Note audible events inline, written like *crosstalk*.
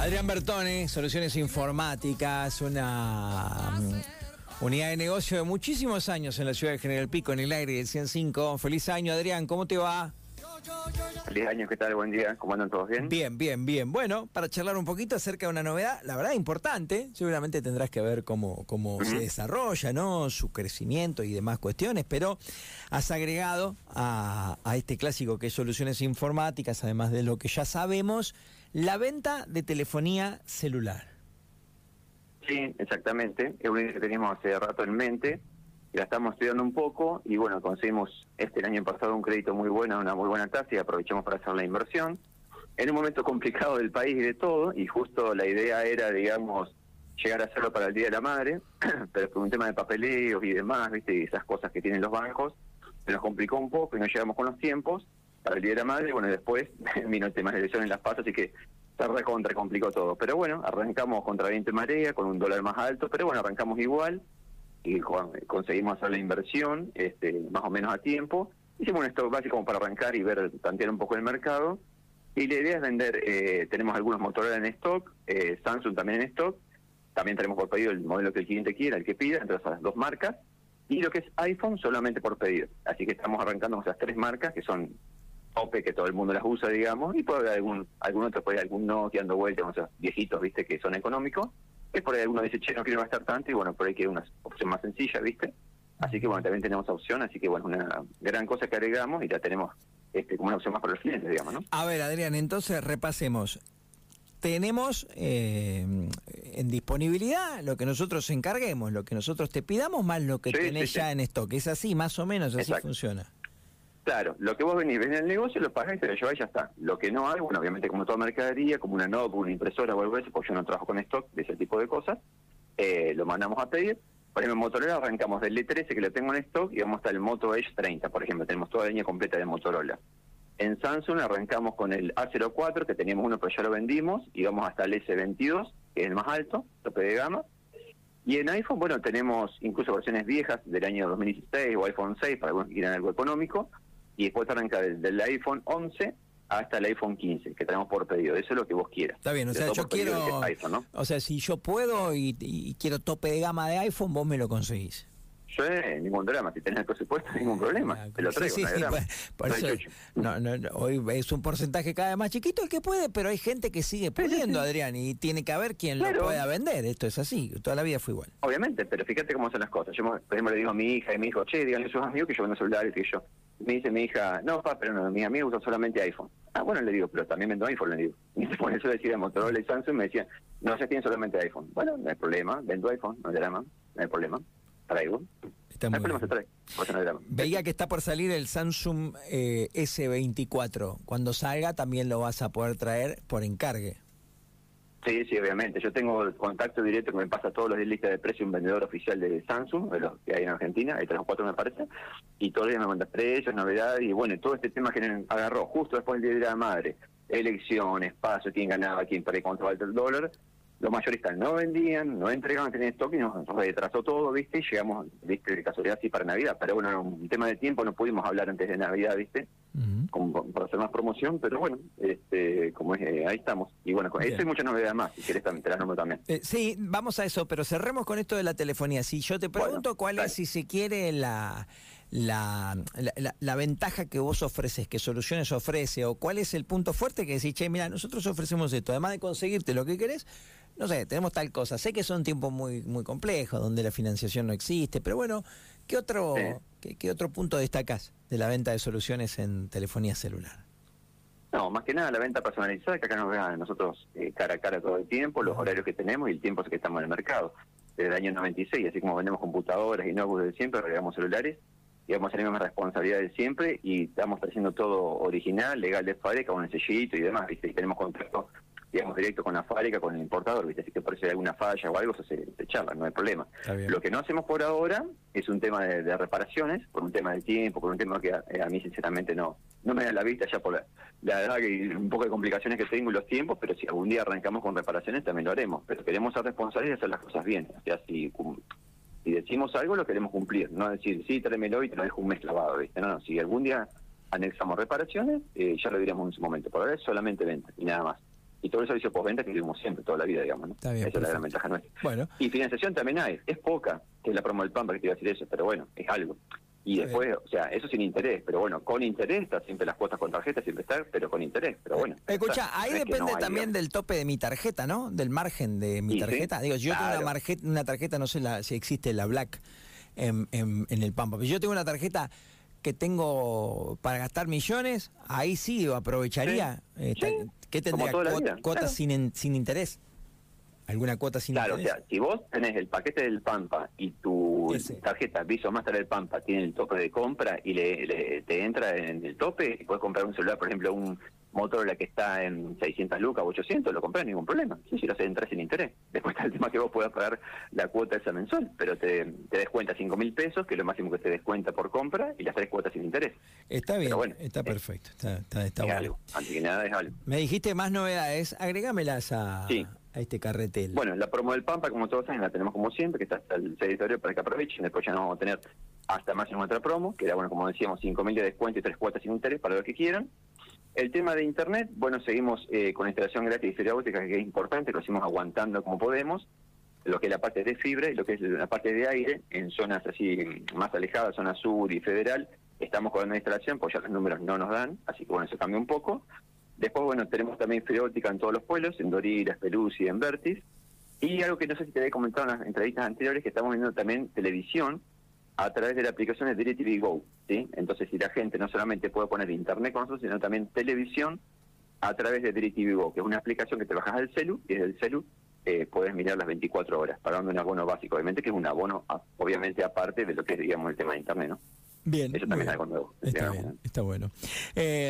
Adrián Bertone, Soluciones Informáticas, una mm, unidad de negocio de muchísimos años en la ciudad de General Pico, en el aire del 105. Feliz año, Adrián, ¿cómo te va? Feliz año, ¿qué tal? Buen día, ¿cómo andan todos bien? Bien, bien, bien. Bueno, para charlar un poquito acerca de una novedad, la verdad importante, seguramente tendrás que ver cómo, cómo se desarrolla, ¿no? Su crecimiento y demás cuestiones, pero has agregado a, a este clásico que es soluciones informáticas, además de lo que ya sabemos, la venta de telefonía celular. Sí, exactamente. Es una idea que teníamos hace rato en mente y la estamos estudiando un poco y bueno, conseguimos este año pasado un crédito muy bueno, una muy buena tasa y aprovechamos para hacer la inversión. En un momento complicado del país y de todo y justo la idea era, digamos, llegar a hacerlo para el Día de la Madre, *clears throat* pero por un tema de papeleos y demás, ¿viste? Y esas cosas que tienen los bancos, se nos complicó un poco y no llegamos con los tiempos para el Día de la Madre, bueno, después *laughs* vino el tema de elección en las pasos, así que se recontra complicó todo. Pero bueno, arrancamos contra viento y marea, con un dólar más alto, pero bueno, arrancamos igual y conseguimos hacer la inversión este, más o menos a tiempo. Hicimos un stock básico como para arrancar y ver, tantear un poco el mercado. Y la idea es vender, eh, tenemos algunos Motorola en stock, eh, Samsung también en stock, también tenemos por pedido el modelo que el cliente quiera, el que pida, entre esas dos marcas, y lo que es iPhone solamente por pedido. Así que estamos arrancando con esas tres marcas que son tope, que todo el mundo las usa, digamos, y puede haber algún, algún otro, puede haber algún Nokia dando vueltas, viejitos, viste, que son económicos, es por ahí alguno dice, che, no quiero gastar tanto, y bueno, por ahí que una opción más sencilla, viste. Así que bueno, también tenemos opción, así que bueno, una gran cosa que agregamos y ya tenemos este, como una opción más para los clientes, digamos, ¿no? A ver, Adrián, entonces repasemos. Tenemos eh, en disponibilidad lo que nosotros encarguemos, lo que nosotros te pidamos, más lo que tenés ya en stock. Es así, más o menos, así funciona. Claro, lo que vos venís, venís al negocio, lo pagás y te lo llevás y ya está. Lo que no hay, bueno, obviamente como toda mercadería, como una notebook, una impresora o algo así, porque yo no trabajo con stock de ese tipo de cosas, eh, lo mandamos a pedir. Por ejemplo, en Motorola arrancamos del E13 que lo tengo en stock y vamos hasta el Moto Edge 30, por ejemplo, tenemos toda la línea completa de Motorola. En Samsung arrancamos con el A04, que teníamos uno pero ya lo vendimos, y vamos hasta el S22, que es el más alto, tope de gama. Y en iPhone, bueno, tenemos incluso versiones viejas del año 2016 o iPhone 6, para algunos que quieran algo económico, y después arranca desde el iPhone 11 hasta el iPhone 15, que tenemos por pedido. Eso es lo que vos quieras. Está bien, o sea, yo quiero... O sea, si yo puedo y, quiero tope de gama de iPhone, vos me lo conseguís. Sí, ningún drama. Si tenés el presupuesto, *laughs* ningún problema. Ah, te lo traigo, sí, sí, por, eso, no, no, hoy es un porcentaje cada vez más chiquito el que puede, pero hay gente que sigue pudiendo, Adrián, y tiene que haber quien lo pueda vender. Esto es así, toda la vida fue igual. Obviamente, pero fíjate cómo son las cosas. Yo, por ejemplo, le digo a mi hija y mi hijo, che, díganle a sus amigos que yo vendo celulares y yo. Me dice mi hija, no, papá, pero no, mis amigos usan solamente iPhone. Ah, bueno, le digo, pero también vendo iPhone, le digo. *laughs* Y por eso decía Motorola y Samsung, me decían, no, se tienen solamente iPhone. Bueno, no hay problema, vendo iPhone, no hay drama, no hay problema. Traigo. Está no hay problema, se trae. No Veía que está por salir el Samsung eh, S24. Cuando salga también lo vas a poder traer por encargue. Sí, sí, obviamente. Yo tengo contacto directo que me pasa todos los días lista de precio un vendedor oficial de Samsung, de los que hay en Argentina, hay tres o cuatro me parece, y todos los días me manda precios, novedades, y bueno, todo este tema que agarró justo después del Día de la Madre, elecciones, paso, quién ganaba, quién perdía contra el dólar, los mayoristas no vendían, no entregaban, tenían stock y nos retrasó todo, ¿viste? Y llegamos, ¿viste? De casualidad sí para Navidad, pero bueno, un tema de tiempo, no pudimos hablar antes de Navidad, ¿viste? Como, para hacer más promoción, pero bueno, este, como es, eh, ahí estamos. Y bueno, con eso hay muchas novedades más, si querés también, te las nombro también. Eh, sí, vamos a eso, pero cerremos con esto de la telefonía. Si yo te pregunto cuál es, si se quiere, la, la, la, ventaja que vos ofreces, que Soluciones ofrece, o cuál es el punto fuerte que decís, che, mira, nosotros ofrecemos esto, además de conseguirte lo que querés, no sé, tenemos tal cosa. Sé que son tiempos muy muy complejos, donde la financiación no existe, pero bueno, ¿qué otro, qué, otro punto destacás de la venta de soluciones en telefonía celular? No, más que nada la venta personalizada, que acá nos vean nosotros eh, cara a cara todo el tiempo, los horarios que tenemos y el tiempo que estamos en el mercado. Desde el año 96, así como vendemos computadoras y notebooks de siempre, regalamos celulares, y vamos a tener más responsabilidad de siempre y estamos haciendo todo original, legal de fábrica, con el sellito y demás, ¿viste? Y tenemos contacto digamos, directo con la fábrica, con el importador, ¿viste? Así que por si hay alguna falla o algo, se, se charla, no hay problema. Lo que no hacemos por ahora es un tema de, reparaciones, por un tema de tiempo, por un tema que a, mí sinceramente no no me da la vista ya por la, verdad que un poco de complicaciones que tengo en los tiempos, pero si algún día arrancamos con reparaciones también lo haremos, pero queremos ser responsables y hacer las cosas bien, o sea, si, si decimos algo lo queremos cumplir, no decir, sí, tráemelo y te lo dejo un mes clavado, ¿viste? No, no, si algún día anexamos reparaciones, eh, ya lo diremos en su momento, por ahora es solamente venta y nada más. Y todo el servicio postventa que vivimos siempre, toda la vida, digamos. ¿no? Está bien, Esa es la gran ventaja nuestra. Bueno. Y financiación también hay, es poca, que es la promo del Pampa que te iba a decir eso, pero bueno, es algo. Y Está después, o sea, eso sin interés, pero bueno, con interés está siempre las cuotas con tarjeta, siempre está, pero con interés, pero bueno. Escucha, está. ahí No depende no hay, también digamos. del tope de mi tarjeta, ¿no? Del margen de mi Sí, sí. tarjeta. Digo, yo tengo una, una tarjeta, no sé la, si existe la Black en, en- en el Pampa, pero yo tengo una tarjeta que tengo para gastar millones, ahí sí aprovecharía. eh, Sí. ta- ¿Qué tendría? toda la Cuot- vida, ¿Cuotas claro. sin, in- sin interés? ¿Alguna cuota sin Claro, o interés? sea, si vos tenés el paquete del Pampa y tu Ese. tarjeta Visa Master del Pampa tiene el tope de compra y le, le- te entra en el tope, y puedes comprar un celular, por ejemplo, un Motorola que está en 600 lucas o 800, lo compras, ningún problema. Sí, si lo haces entrar sin interés. Después está el tema que vos puedas pagar la cuota esa mensual, pero te, te descuenta 5 mil pesos, que es lo máximo que te descuenta por compra, y las tres cuotas sin interés. Está bien, bueno, está es- perfecto, está, está, está es bueno. algo. Antes que nada es algo. Me dijiste más novedades, agregámelas a, Sí. a este carretel. Bueno, la promo del Pampa, como todos saben, la tenemos como siempre, que está hasta el 6 de febrero para que aprovechen. Después ya nos vamos a tener hasta más en otra promo, que era, bueno, como decíamos, 5.000 de descuento y tres cuotas sin interés para los que quieran. El tema de Internet, bueno, seguimos eh, con instalación gratis de fibra óptica, que es importante, lo seguimos aguantando como podemos. Lo que es la parte de fibra y lo que es la parte de aire, en zonas así más alejadas, zona sur y federal, estamos con una instalación, pues ya los números no nos dan, así que bueno, eso cambia un poco. Después, bueno, tenemos también fibra óptica en todos los pueblos, en Doriras, Perus y en Vertis. Y algo que no sé si te había comentado en las entrevistas anteriores, que estamos viendo también televisión a través de la aplicación de DirecTV Go, ¿sí? Entonces, si la gente no solamente puede poner internet con nosotros, sino también televisión a través de DirecTV Go, que es una aplicación que te bajas al celu, y desde el celu eh, puedes mirar las 24 horas, pagando un abono básico, obviamente, que es un abono, a- obviamente, aparte de lo que es, digamos, el tema de internet, ¿no? bien, Eso también bien. es algo nuevo. Está bien, está bueno. Eh,